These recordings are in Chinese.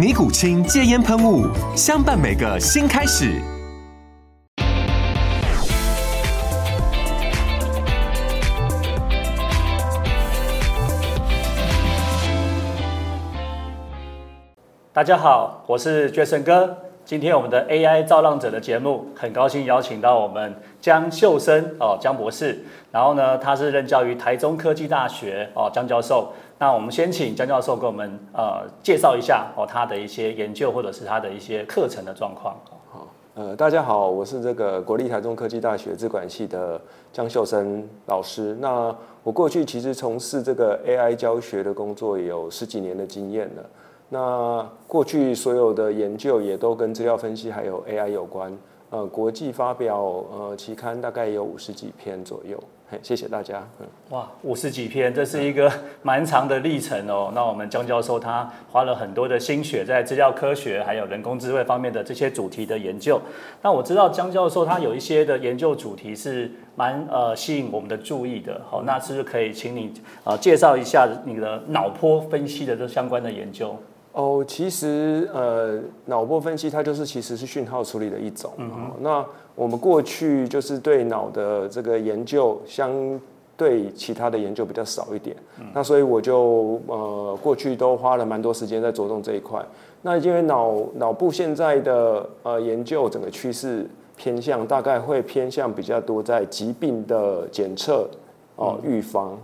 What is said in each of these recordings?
尼古清戒烟喷雾，相伴每个新开始。大家好，我是 Jason 哥。今天我们的 AI 造浪者的节目，很高兴邀请到我们江秀生哦，江博士。然后呢，他是任教于台中科技大学哦，江教授。那我们先请江教授给我们呃介绍一下哦，他的一些研究或者是他的一些课程的状况。好，呃，大家好，我是这个国立台中科技大学资管系的江秀生老师。那我过去其实从事这个 AI 教学的工作，也有十几年的经验了。那过去所有的研究也都跟资料分析还有 AI 有关，呃，国际发表呃期刊大概有五十几篇左右。嘿，谢谢大家。嗯，哇，五十几篇，这是一个蛮长的历程哦。那我们江教授他花了很多的心血在资料科学还有人工智慧方面的这些主题的研究。那我知道江教授他有一些的研究主题是蛮呃吸引我们的注意的。好，那是不是可以请你呃介绍一下你的脑波分析的这相关的研究？哦，其实呃，脑波分析它就是其实是讯号处理的一种。嗯那我们过去就是对脑的这个研究，相对其他的研究比较少一点。那所以我就呃过去都花了蛮多时间在着重这一块。那因为脑脑部现在的呃研究整个趋势偏向，大概会偏向比较多在疾病的检测哦预防。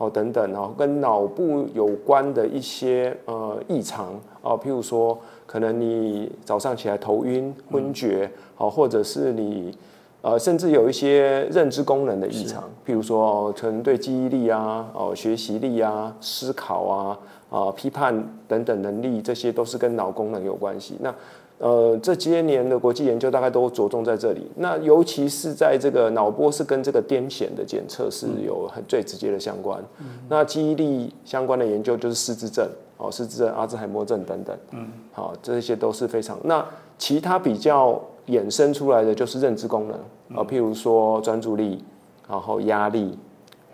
哦，等等哦，跟脑部有关的一些呃异常哦，譬如说，可能你早上起来头晕、昏厥，哦，或者是你呃，甚至有一些认知功能的异常，譬如说，可能对记忆力啊、哦学习力啊、思考啊、啊批判等等能力，这些都是跟脑功能有关系。那呃，这些年的国际研究大概都着重在这里。那尤其是在这个脑波是跟这个癫痫的检测是有很最直接的相关。那记忆力相关的研究就是失智症，哦，失智症、阿兹海默症等等。嗯，好，这些都是非常。那其他比较衍生出来的就是认知功能啊，譬如说专注力，然后压力、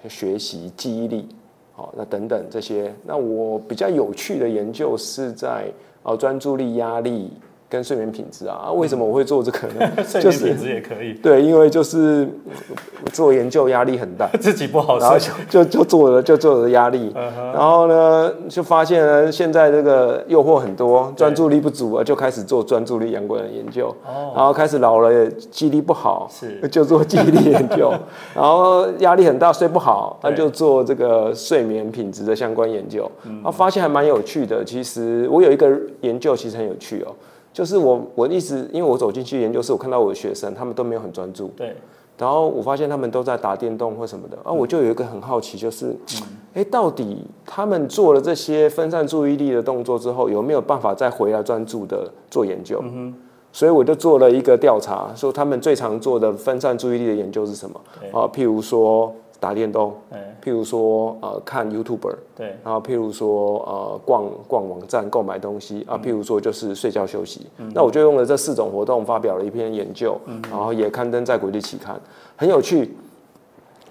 学习、记忆力，好，那等等这些。那我比较有趣的研究是在哦专注力、压力。跟睡眠品质啊，为什么我会做这个呢？睡眠品质也可以。对，因为就是做研究压力很大，自己不好然后就就做了，就做了压力。然后呢，就发现呢，现在这个诱惑很多，专注力不足啊，就开始做专注力相关的研究。哦。然后开始老了，记忆力不好，是 就做记忆力研究。然后压力很大，睡不好，那就做这个睡眠品质的相关研究。啊，发现还蛮有趣的。其实我有一个研究，其实很有趣哦。就是我，我一直因为我走进去研究室，我看到我的学生，他们都没有很专注。对。然后我发现他们都在打电动或什么的，啊，我就有一个很好奇，就是，哎，到底他们做了这些分散注意力的动作之后，有没有办法再回来专注的做研究？嗯所以我就做了一个调查，说他们最常做的分散注意力的研究是什么？啊，譬如说。打电动，譬如说呃看 YouTuber，对，然后譬如说呃逛逛网站购买东西啊，譬如说就是睡觉休息。那我就用了这四种活动发表了一篇研究，然后也刊登在国际期刊，很有趣。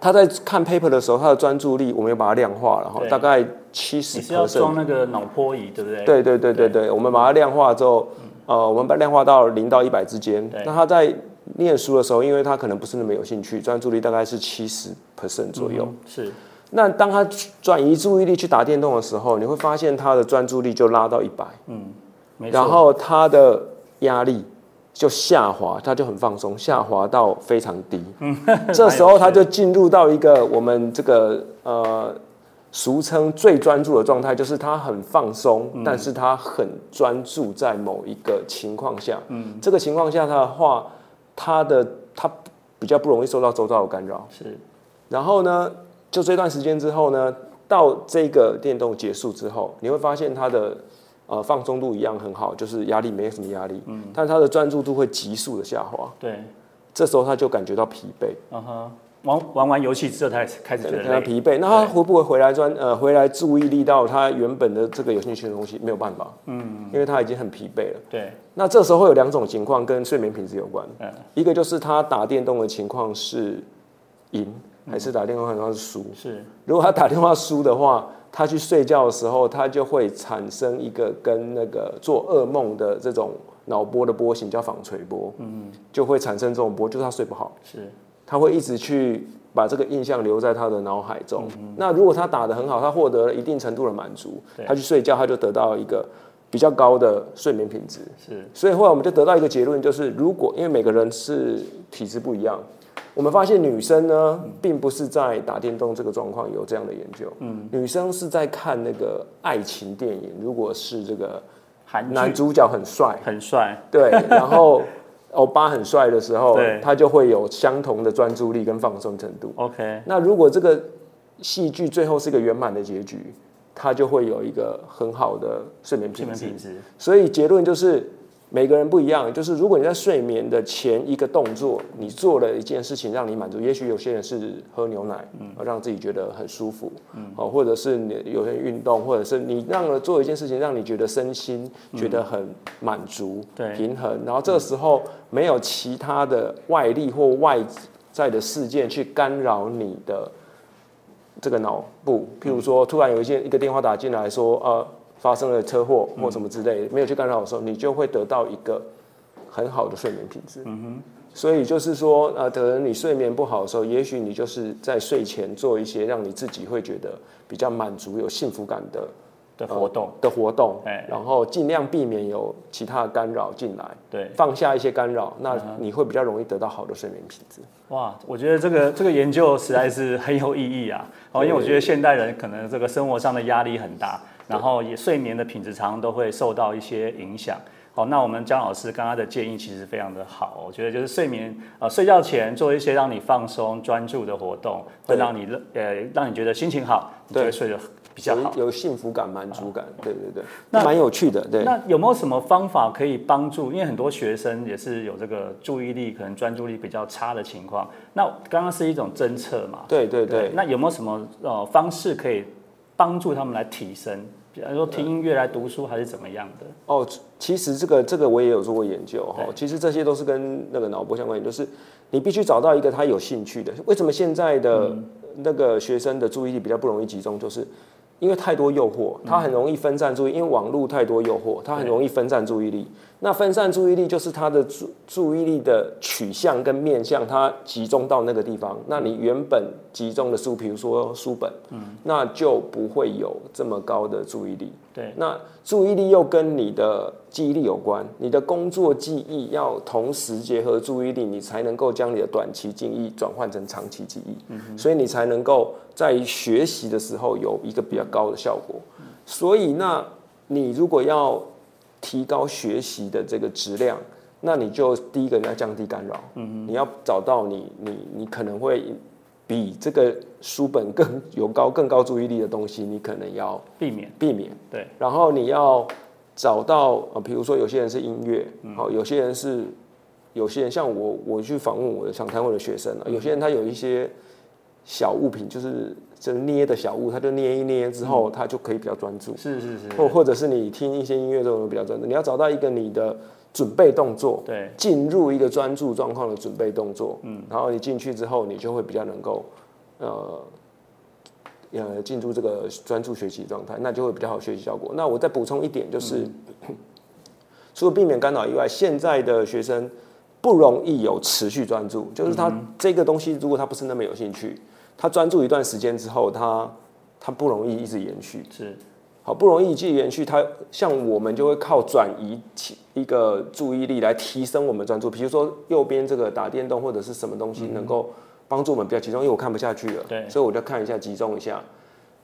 他在看 paper 的时候，他的专注力我们又把它量化了哈，大概七十。你是要装那个脑波仪对不对？对对对对对，我们把它量化之后，呃，我们把量化到零到一百之间。那他在念书的时候，因为他可能不是那么有兴趣，专注力大概是七十 percent 左右。是。那当他转移注意力去打电动的时候，你会发现他的专注力就拉到一百。嗯，然后他的压力就下滑，他就很放松，下滑到非常低。这时候他就进入到一个我们这个呃俗称最专注的状态，就是他很放松，但是他很专注在某一个情况下。嗯，这个情况下他的话，他的他比较不容易受到周遭的干扰。是，然后呢，就这段时间之后呢，到这个电动结束之后，你会发现他的呃放松度一样很好，就是压力没什么压力，嗯，但他的专注度会急速的下滑，对，这时候他就感觉到疲惫，嗯哼，玩玩完游戏之后，他开始觉得疲惫，那他会不会回来专呃回来注意力到他原本的这个有兴趣的东西？没有办法，嗯，因为他已经很疲惫了。对，那这时候会有两种情况跟睡眠品质有关，嗯。一个就是他打电动的情况是赢，还是打电话情况是输？是，如果他打电话输的话，他去睡觉的时候，他就会产生一个跟那个做噩梦的这种脑波的波形叫纺锤波，嗯，就会产生这种波，就是他睡不好，是，他会一直去把这个印象留在他的脑海中。那如果他打得很好，他获得了一定程度的满足，他去睡觉，他就得到一个比较高的睡眠品质。是，所以后来我们就得到一个结论，就是如果因为每个人是体质不一样，我们发现女生呢，并不是在打电动这个状况有这样的研究，嗯，女生是在看那个爱情电影，如果是这个男主角很帅，很帅，对，然后欧巴很帅的时候，他就会有相同的专注力跟放松程度。，OK，那如果这个戏剧最后是一个圆满的结局，他就会有一个很好的睡眠品质睡眠品。质，所以结论就是每个人不一样，就是如果你在睡眠的前一个动作，你做了一件事情让你满足，也许有些人是喝牛奶，嗯，让自己觉得很舒服，嗯，哦，或者是你有些运动，或者是你让了做一件事情让你觉得身心觉得很满足、对。平衡，然后这个时候没有其他的外力或外在的事件去干扰你的这个脑部，譬如说突然有一件一个电话打进来说，呃，发生了车祸或什么之类的，没有去干扰的时候，你就会得到一个很好的睡眠品质。嗯哼。所以就是说，呃，可能你睡眠不好的时候，也许你就是在睡前做一些让你自己会觉得比较满足、有幸福感的的活动，的活动，哎然后尽量避免有其他的干扰进来，对，放下一些干扰，那你会比较容易得到好的睡眠品质。哇，我觉得这个这个研究实在是很有意义啊！哦，因为我觉得现代人可能这个生活上的压力很大，然后也睡眠的品质常常都会受到一些影响。好，那我们姜老师刚刚的建议其实非常的好，我觉得就是睡眠呃睡觉前做一些让你放松专注的活动，会对让你呃让你觉得心情好，你就会睡得比较好。有有幸福感、满足感，对对对，那蛮有趣的，对。那有没有什么方法可以帮助？因为很多学生也是有这个注意力可能专注力比较差的情况。那刚刚是一种侦测嘛？对对对，那有没有什么呃方式可以帮助他们来提升？比方说听音乐来读书，还是怎么样的？哦，其实这个这个我也有做过研究哈。其实这些都是跟那个脑波相关，就是你必须找到一个他有兴趣的。为什么现在的嗯那个学生的注意力比较不容易集中？就是因为太多诱惑，他很容易分散注意，因为网络太多诱惑，他很容易分散注意力。那分散注意力就是他的注注意力的取向跟面向，它集中到那个地方。那你原本集中的书，比如说书本，嗯那就不会有这么高的注意力。对，那注意力又跟你的记忆力有关，你的工作记忆要同时结合注意力，你才能够将你的短期记忆转换成长期记忆，嗯所以你才能够在学习的时候有一个比较高的效果。所以，那你如果要提高学习的这个质量，那你就第一个你要降低干扰，你要找到你你你可能会比这个书本更有高更高注意力的东西，你可能要避免。避免。对。然后你要找到呃，比如说有些人是音乐，好、有些人是有些人像我，我去访问我的想谈我的学生啊，有些人他有一些小物品，就是就是捏的小物，他就捏一捏之后，他就可以比较专注，是是是，或或者是你听一些音乐之后比较专注，你要找到一个你的准备动作，对。进入一个专注状况的准备动作，嗯，然后你进去之后，你就会比较能够，呃，呃，进入这个专注学习状态，那就会比较好学习效果。那我再补充一点，就是、除了避免干扰以外，现在的学生不容易有持续专注，就是他这个东西如果他不是那么有兴趣，他专注一段时间之后，他他不容易一直延续。是好不容易继续延续，他像我们就会靠转移其一个注意力来提升我们专注。比如说右边这个打电动或者是什么东西能够帮助我们比较集中，因为我看不下去了，对所以我就看一下，集中一下。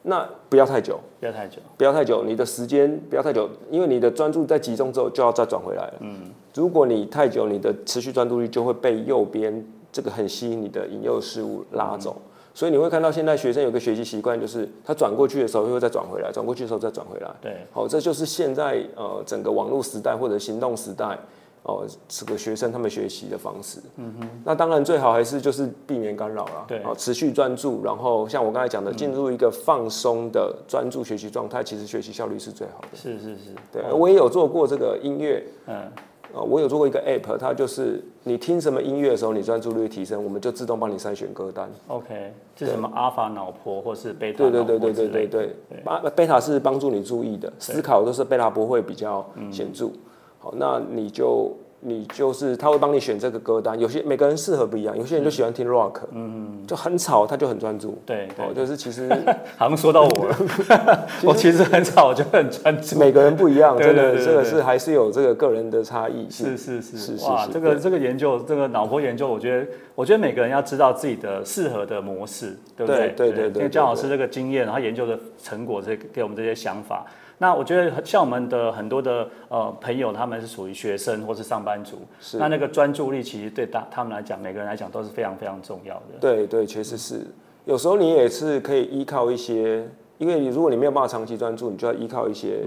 那不要太久，不要太久。不要太久，你的时间不要太久，因为你的专注在集中之后就要再转回来了。嗯，如果你太久，你的持续专注力就会被右边这个很吸引你的引诱事物拉走。所以你会看到现在学生有个学习习惯，就是他转过去的时候又会再转回来，转过去的时候再转回来。对，好，这就是现在呃整个网络时代或者行动时代哦，这个学生他们学习的方式。嗯哼，那当然最好还是就是避免干扰了。对好，持续专注，然后像我刚才讲的，进入一个放松的专注学习状态，其实学习效率是最好的。是是是，对，我也有做过这个音乐，嗯，呃，我有做过一个 app，它就是你听什么音乐的时候，你专注力提升，我们就自动帮你筛选歌单。OK，是什么阿法脑波或是贝塔对对对对？对对对，巴贝塔是帮助你注意的，思考都是贝塔波会比较显著。好，那你就你就是他会帮你选这个歌单，有些每个人适合不一样，有些人就喜欢听 rock，嗯，就很吵，他就很专注。对对哦，就是其实 好像说到我了，我其实很吵，我就很专注。每个人不一样，真的这个是还是有这个个人的差异性。是是是是是哇，这个这个研究，这个脑波研究，我觉得，我觉得每个人要知道自己的适合的模式，对不对？对对对对因为姜老师这个经验，他研究的成果，这给我们这些想法。那我觉得像我们的很多的呃朋友，他们是属于学生或是上班族，是那那个专注力其实对大他们来讲，每个人来讲都是非常非常重要的。对对，确实是。有时候你也是可以依靠一些，因为你如果你没有办法长期专注，你就要依靠一些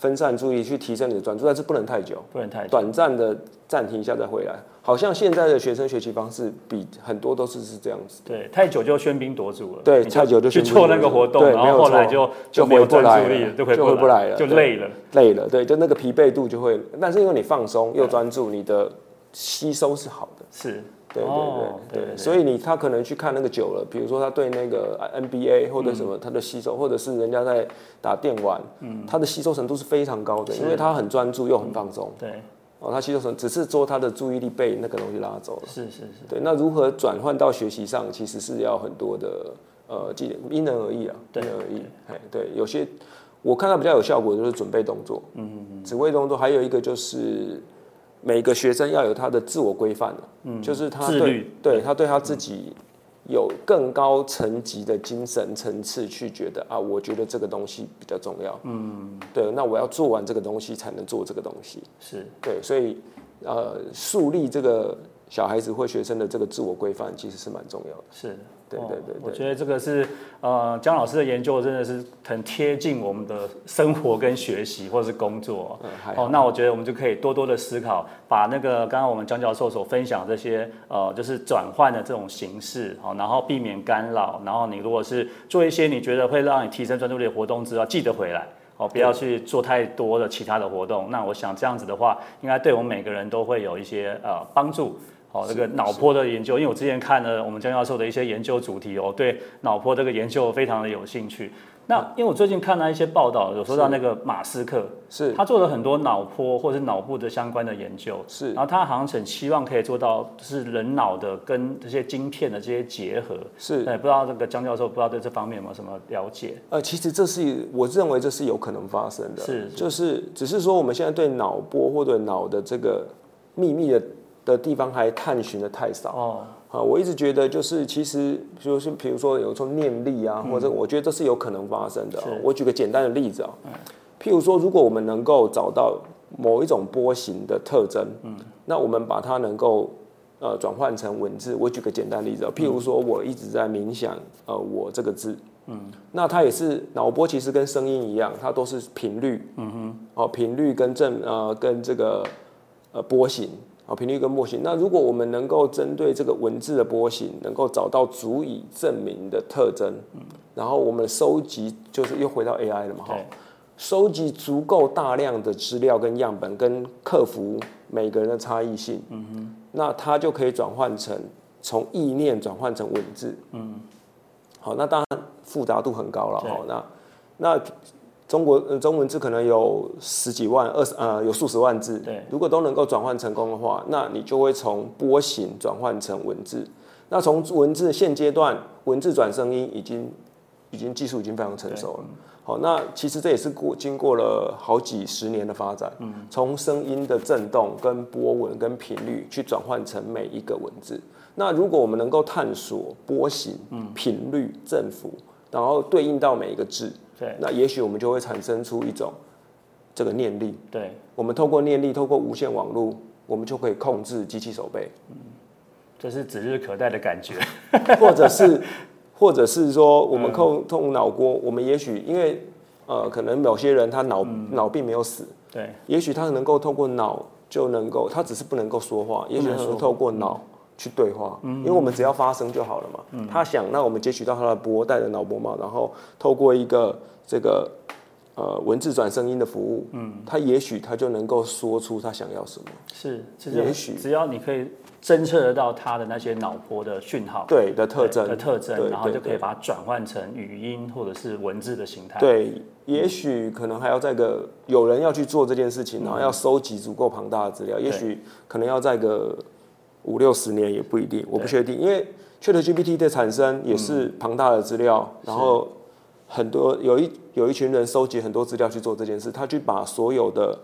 分散注意力去提升你的专注，但是不能太久，不能太短暂的暂停一下再回来。好像现在的学生学习方式比很多都是是这样子。对，太久就喧宾夺主了。对太久就去做喧宾夺主那个活动，然后后来就就没有回不来了专注力了，就回不来了就累了。累了，对，就那个疲惫度就会，但是因为你放松又专注，你的吸收是好的。是，对对哦对对，所以你他可能去看那个久了，比如说他对那个 NBA 或者什么，他的吸收，或者是人家在打电玩，他的吸收程度是非常高的，因为他很专注又很放松。对，哦，他吸收程只是说他的注意力被那个东西拉走了。是是是，对，那如何转换到学习上，其实是要很多的呃技能，因人而异啊，因人而异。哎，对，有些我看到比较有效果的就是准备动作，嗯嗯，指挥动作，还有一个就是每个学生要有他的自我规范嗯，就是他对。对他对他自己有更高层级的精神层次去觉得啊，我觉得这个东西比较重要，嗯，对，那我要做完这个东西才能做这个东西，是。对，所以呃，树立这个小孩子或学生的这个自我规范，其实是蛮重要的。是，对哦对对对我觉得这个是呃江老师的研究真的是很贴近我们的生活跟学习或者是工作。嗯，哦，那我觉得我们就可以多多的思考，把那个刚刚我们江教授所分享这些呃，就是转换的这种形式，好、然后避免干扰，然后你如果是做一些你觉得会让你提升专注力的活动之后，记得回来。哦，不要去做太多的其他的活动。那我想这样子的话，应该对我们每个人都会有一些呃帮助。哦，这个脑波的研究，因为我之前看了我们江教授的一些研究主题哦，对脑波这个研究非常的有兴趣。那因为我最近看到一些报道，有说到那个马斯克，是。他做了很多脑波或者是脑部的相关的研究，是。然后他好像很希望可以做到就是人脑的跟这些晶片的这些结合。是。也，不知道这个江教授不知道对这方面有没有什么了解？呃，其实这是我认为这是有可能发生的，是是。就是只是说我们现在对脑波或者脑的这个秘密的的地方还探寻的太少。哦，啊，我一直觉得就是其实就是比如说有时候念力啊，或者我觉得这是有可能发生的。我举个简单的例子啊、譬如说如果我们能够找到某一种波形的特征，嗯，那我们把它能够呃转换成文字。我举个简单例子、哦，譬如说我一直在冥想，呃，我这个字。嗯，那它也是脑波，其实跟声音一样，它都是频率。嗯哼，哦，频率跟正呃跟这个呃波形，啊，频率跟波形。那如果我们能够针对这个文字的波形，能够找到足以证明的特征，然后我们收集，就是又回到 AI 了嘛，哈，收集足够大量的资料跟样本，跟克服每个人的差异性，嗯哼，那它就可以转换成从意念转换成文字，嗯，好，那当然复杂度很高了，对。哈，那那中国呃中文字可能有十几万、二十呃有数十万字，对如果都能够转换成功的话，那你就会从波形转换成文字。那从文字现阶段文字转声音已经已经技术已经非常成熟了。好，那其实这也是过经过了好几十年的发展，嗯从声音的震动、跟波纹、跟频率去转换成每一个文字。那如果我们能够探索波形、频率、振幅，然后对应到每一个字，对。那也许我们就会产生出一种这个念力。对，我们透过念力，透过无线网络，我们就可以控制机器手背，这是指日可待的感觉。或者是，或者是说，我们控控脑锅，我们也许因为呃，可能某些人他脑脑并没有死，对，也许他能够透过脑就能够，他只是不能够说话，也许他能透过脑去对话，因为我们只要发声就好了嘛。他想，那我们截取到他的波，带的脑波嘛，然后透过一个这个呃文字转声音的服务，嗯，他也许他就能够说出他想要什么。是，其也许。只要你可以侦测得到他的那些脑波的讯号，对的特征。的特征，然后就可以把它转换成语音或者是文字的形态。对，也许可能还要在个有人要去做这件事情，然后要收集足够庞大的资料，也许可能要在个五六十年也不一定，我不确定，因为 ChatGPT 的产生也是庞大的资料，然后很多有一有一群人收集很多资料去做这件事，他去把所有的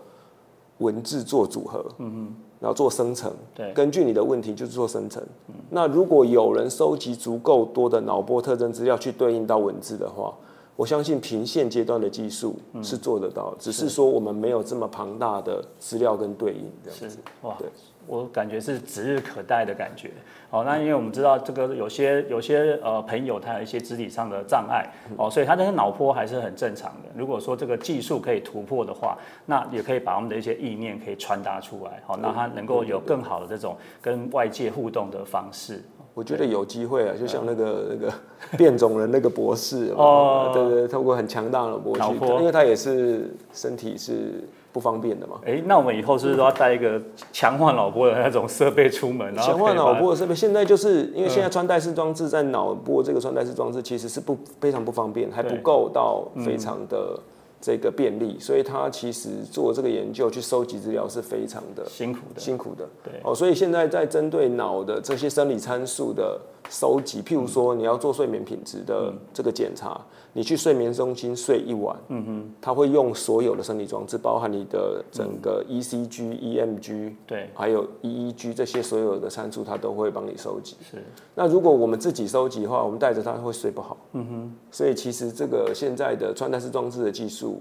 文字做组合，嗯嗯然后做生成，对。根据你的问题就是做生成。那如果有人收集足够多的脑波特征资料去对应到文字的话，我相信凭现阶段的技术是做得到，只是说我们没有这么庞大的资料跟对应这样子。哇。对，我感觉是指日可待的感觉。哦，那因为我们知道这个有些有些呃朋友他有一些肢体上的障碍哦，所以他的脑波还是很正常的。如果说这个技术可以突破的话，那也可以把我们的一些意念可以传达出来，好、那他能够有更好的这种跟外界互动的方式。我觉得有机会啊，就像那个那个变种人那个博士哦哦，对对，透过很强大的波去，脑波因为他也是身体是不方便的嘛。哎，那我们以后是不是都要带一个强化脑波的那种设备出门？强化脑波的设备，现在就是因为现在穿戴式装置在脑波这个穿戴式装置其实是不非常不方便，还不够到非常的这个便利，所以他其实做这个研究去收集资料是非常的辛苦的，辛苦的。对哦，所以现在在针对脑的这些生理参数的收集，譬如说你要做睡眠品质的这个检查，你去睡眠中心睡一晚，嗯哼，他会用所有的生理装置，包含你的整个 E ECG、EMG，对，还有 EEG 这些所有的参数，他都会帮你收集。是那如果我们自己收集的话，我们带着它会睡不好。嗯哼。所以其实这个现在的穿戴式装置的技术，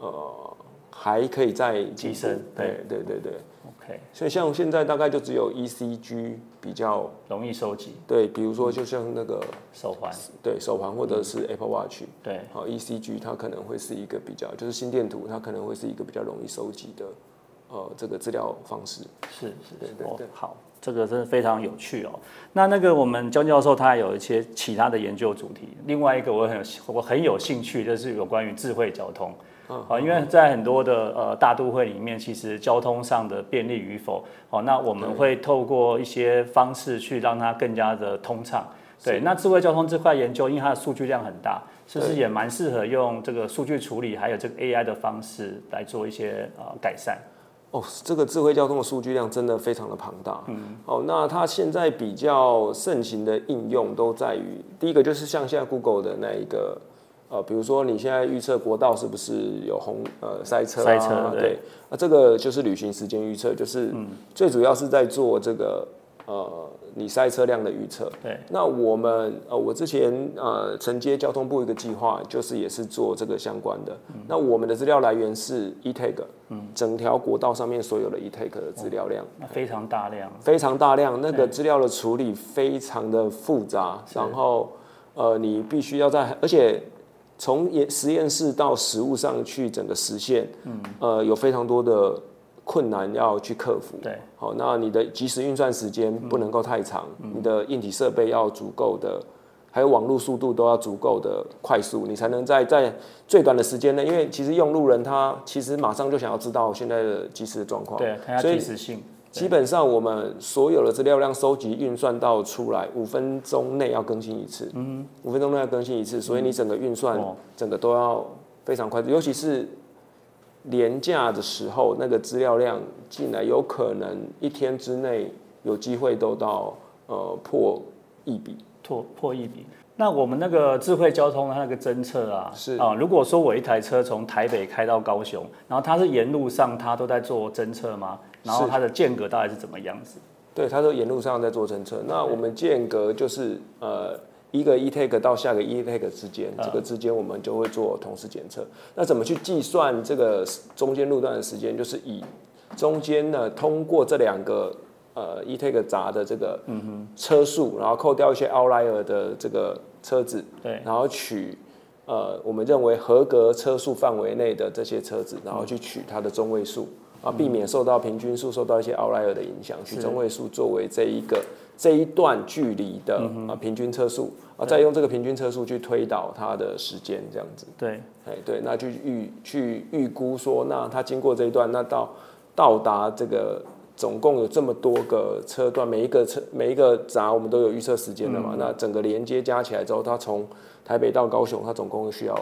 呃，还可以再提升对对对对。OK，所以像现在大概就只有 ECG 比较容易收集。对，比如说就像那个手环，对手环或者是 Apple Watch，对，好 ECG 它可能会是一个比较，就是心电图它可能会是一个比较容易收集的呃这个资料方式。是是对对对，哦好，这个真的非常有趣哦。那那个我们江教授他还有一些其他的研究主题，另外一个我很有我很有兴趣，就是有关于智慧交通。啊，因为在很多的呃大都会里面，其实交通上的便利与否，哦，那我们会透过一些方式去让它更加的通畅。对，那智慧交通这块研究，因为它的数据量很大，是不是也蛮适合用这个数据处理，还有这个 AI 的方式来做一些呃改善？哦，这个智慧交通的数据量真的非常的庞大。嗯，哦，那它现在比较盛行的应用都在于，第一个就是像现在 Google 的那一个，呃，比如说你现在预测国道是不是有红呃塞车啊？塞车对。对，那这个就是旅行时间预测，就是最主要是在做这个呃你塞车量的预测。对，那我们呃，我之前呃承接交通部一个计划，就是也是做这个相关的。那我们的资料来源是 eTag，嗯，整条国道上面所有的 eTag 的资料量、那非常大量。非常大量，那个资料的处理非常的复杂，然后呃，你必须要在，而且从研实验室到实物上去整个实现，嗯，呃，有非常多的困难要去克服。对，好，那你的即时运算时间不能够太长，你的硬体设备要足够的，还有网络速度都要足够的快速，你才能在在最短的时间内，因为其实用路人他其实马上就想要知道现在的即时的状况，对，所以即时性。基本上我们所有的资料量收集运算到出来，五分钟内要更新一次，嗯，五分钟内要更新一次，所以你整个运算哦整个都要非常快，尤其是廉价的时候，那个资料量进来，有可能一天之内有机会都到呃破亿笔。破破一笔。那我们那个智慧交通它那个侦测啊，是啊，如果说我一台车从台北开到高雄，然后它是沿路上它都在做侦测吗？然后是它的间隔大概是怎么样子？对，他说沿路上在做侦测。那我们间隔就是呃一个 e take 到下个 e take 之间，这个之间我们就会做同时检测。那怎么去计算这个中间路段的时间？就是以中间呢通过这两个呃 e take 闸的这个车速，然后扣掉一些 outlier 的这个车子，对然后取。呃，我们认为合格车速范围内的这些车子，然后去取它的中位数啊，避免受到平均数受到一些 outlier 的影响，取中位数作为这一个这一段距离的啊平均车速啊，再用这个平均车速去推导它的时间，这样子。对，哎，对，那就预去预估说，那它经过这一段，那到到达这个总共有这么多个车段，每一个车每一个闸我们都有预测时间的嘛，那整个连接加起来之后，它从台北到高雄，它总共需要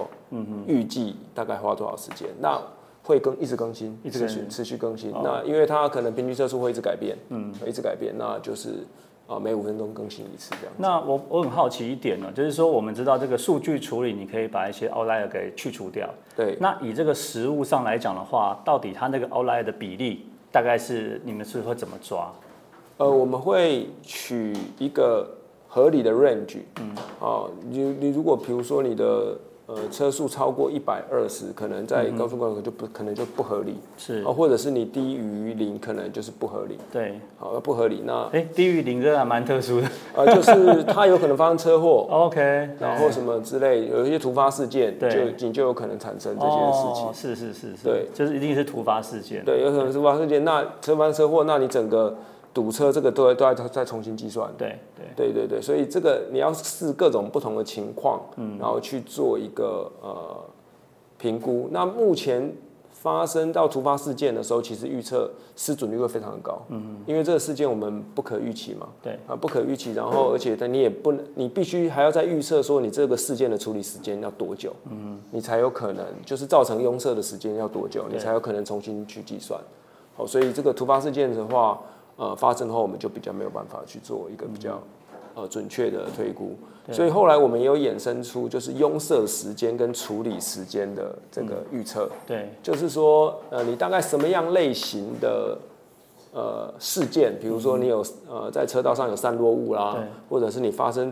预计大概花多少时间？那会更一直更新，持续持续更新。那因为它可能平均车速会一直改变，嗯，会一直改变，那就是啊每五分钟更新一次这样。那我我很好奇一点呢，就是说我们知道这个数据处理，你可以把一些 outlier 给去除掉。对，那以这个实物上来讲的话，到底它那个 outlier 的比例大概是你们是会怎么抓？呃，我们会取一个合理的 range，嗯，啊，你你如果比如说你的呃车速超过一百二十，可能在高速公路就不可能就不合理，是。啊，或者是你低于零，可能就是不合理，对，好，不合理，那哎，低于零这还蛮特殊的。呃就是它有可能发生车祸，OK，然后什么之类，有一些突发事件，就你就有可能产生这些事情。哦，，是是是是，对，就是一定是突发事件。对，有可能是突发事件，那车发生车祸，那你整个堵车这个都要都要再重新计算，对对。对对对，所以这个你要试各种不同的情况，嗯，然后去做一个呃评估。那目前发生到突发事件的时候，其实预测失准率会非常的高，嗯，因为这个事件我们不可预期嘛，对。啊，不可预期，然后而且你也不能，你必须还要再预测说你这个事件的处理时间要多久，嗯，你才有可能就是造成拥塞的时间要多久，你才有可能重新去计算。好，所以这个突发事件的话，呃，发生后我们就比较没有办法去做一个比较呃准确的推估。所以后来我们也有衍生出就是拥塞时间跟处理时间的这个预测，对。就是说呃，你大概什么样类型的呃事件，比如说你有呃在车道上有散落物啦，或者是你发生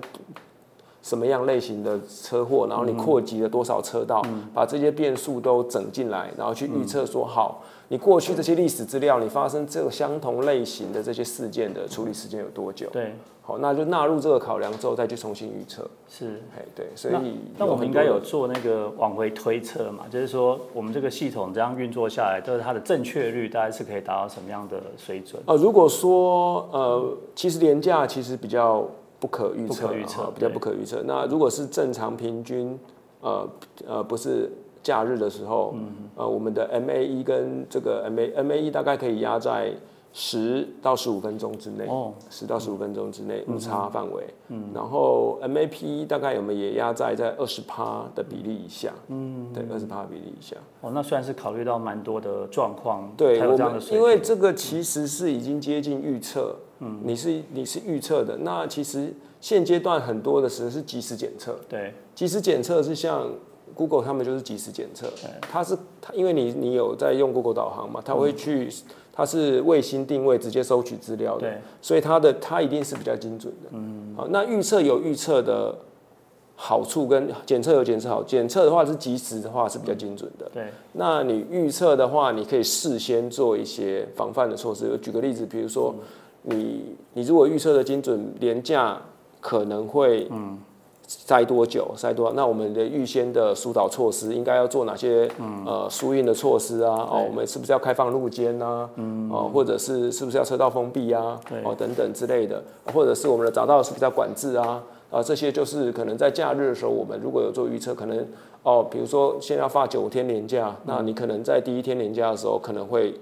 什么样类型的车祸，然后你扩及了多少车道，把这些变数都整进来，然后去预测说好，你过去这些历史资料，你发生这个相同类型的这些事件的处理时间有多久？对好，那就纳入这个考量之后再去重新预测。是。哎，对，所以那我们应该有做那个往回推测嘛？就是说，我们这个系统这样运作下来，就是它的正确率大概是可以达到什么样的水准？呃，如果说呃，其实廉价其实比较不可预测预测比较不可预测。那如果是正常平均，呃呃，不是假日的时候，嗯呃，我们的 MAE 跟这个 MA MAE 大概可以压在十到十五分钟之内，哦十到十五分钟之内误差范围。嗯，然后 MAP 大概我们也压在在二十趴的比例以下，嗯，对，二十趴比例以下。哦，那算是考虑到蛮多的状况，对我们，因为准。这个其实是已经接近预测，嗯，你是你是预测的，那其实现阶段很多的时候是即时检测，对。即时检测是像 Google 他们就是即时检测，它是它因为你你有在用 Google 导航嘛，它会去它是卫星定位直接收取资料的对，所以它的它一定是比较精准的，嗯，好，那预测有预测的好处跟检测有检测好，检测的话是即时的话是比较精准的，对。那你预测的话，你可以事先做一些防范的措施。举个例子，比如说你你如果预测的精准，廉价可能会塞多久，塞多少？那我们的预先的疏导措施应该要做哪些？嗯呃，疏运的措施啊，哦，我们是不是要开放路肩啊？嗯哦，或者是是不是要车道封闭啊？哦，等等之类的，或者是我们的匝道是不是要管制啊？啊，这些就是可能在假日的时候，我们如果有做预测，可能哦，比如说现在要发九天年假，那你可能在第一天年假的时候，可能会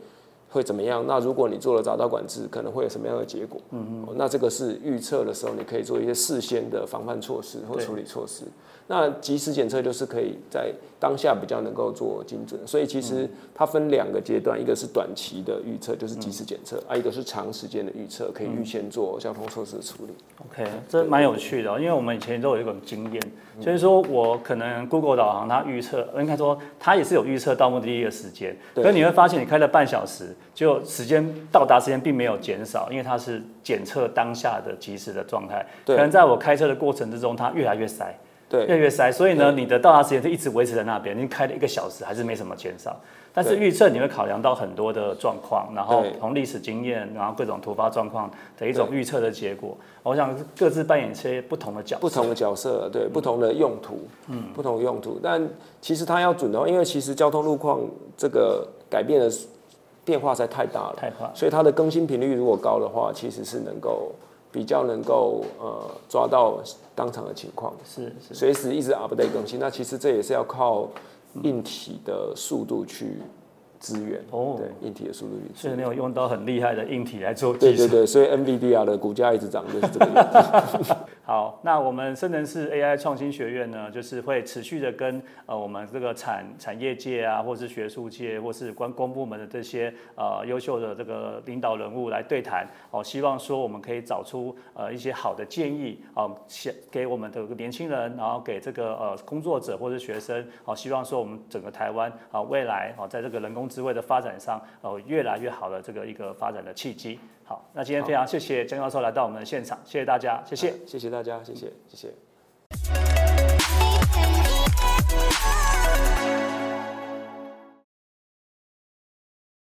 会怎么样？那如果你做了匝道管制，可能会有什么样的结果？嗯嗯，那这个是预测的时候，你可以做一些事先的防范措施或处理措施。那及时检测就是可以在当下比较能够做精准，所以其实它分两个阶段，一个是短期的预测，就是及时检测；，啊，一个是长时间的预测，可以预先做交通措施的处理。OK，这蛮有趣的，因为我们以前都有一种经验，就是说我可能 Google 导航它预测，应该说它也是有预测到目的地的时间，可你会发现你开了半小时，就时间到达时间并没有减少，因为它是检测当下的即时的状态，可能在我开车的过程之中，它越来越塞。对，越来越塞，所以呢，你的到达时间就一直维持在那边。你开了一个小时，还是没什么减少。但是预测你会考量到很多的状况，然后从历史经验，然后各种突发状况的一种预测的结果。我想各自扮演一些不同的角，不同的角色，对，不同的用途，嗯，不同的用途。但其实它要准的话，因为其实交通路况这个改变的变化实在太大了，太快，所以它的更新频率如果高的话，其实是能够。比较能够呃抓到当场的情况，是是，随时一直 update 更新。那其实这也是要靠硬体的速度去支援哦，对，硬体的速度去。所以没有用到很厉害的硬体来做对对对，所以 NVIDIA 的股价一直涨就是这个原因。好，那我们深圳市 AI 创新学院呢，就是会持续的跟呃我们这个产产业界啊，或是学术界，或是关公部门的这些呃优秀的这个领导人物来对谈哦，希望说我们可以找出呃一些好的建议哦，给我们的年轻人，然后给这个呃工作者或者学生哦，希望说我们整个台湾啊未来哦在这个人工智慧的发展上哦越来越好的这个一个发展的契机。好，那今天非常谢谢江教授来到我们的现场，谢谢大家，谢谢，谢谢大家，谢谢，谢谢。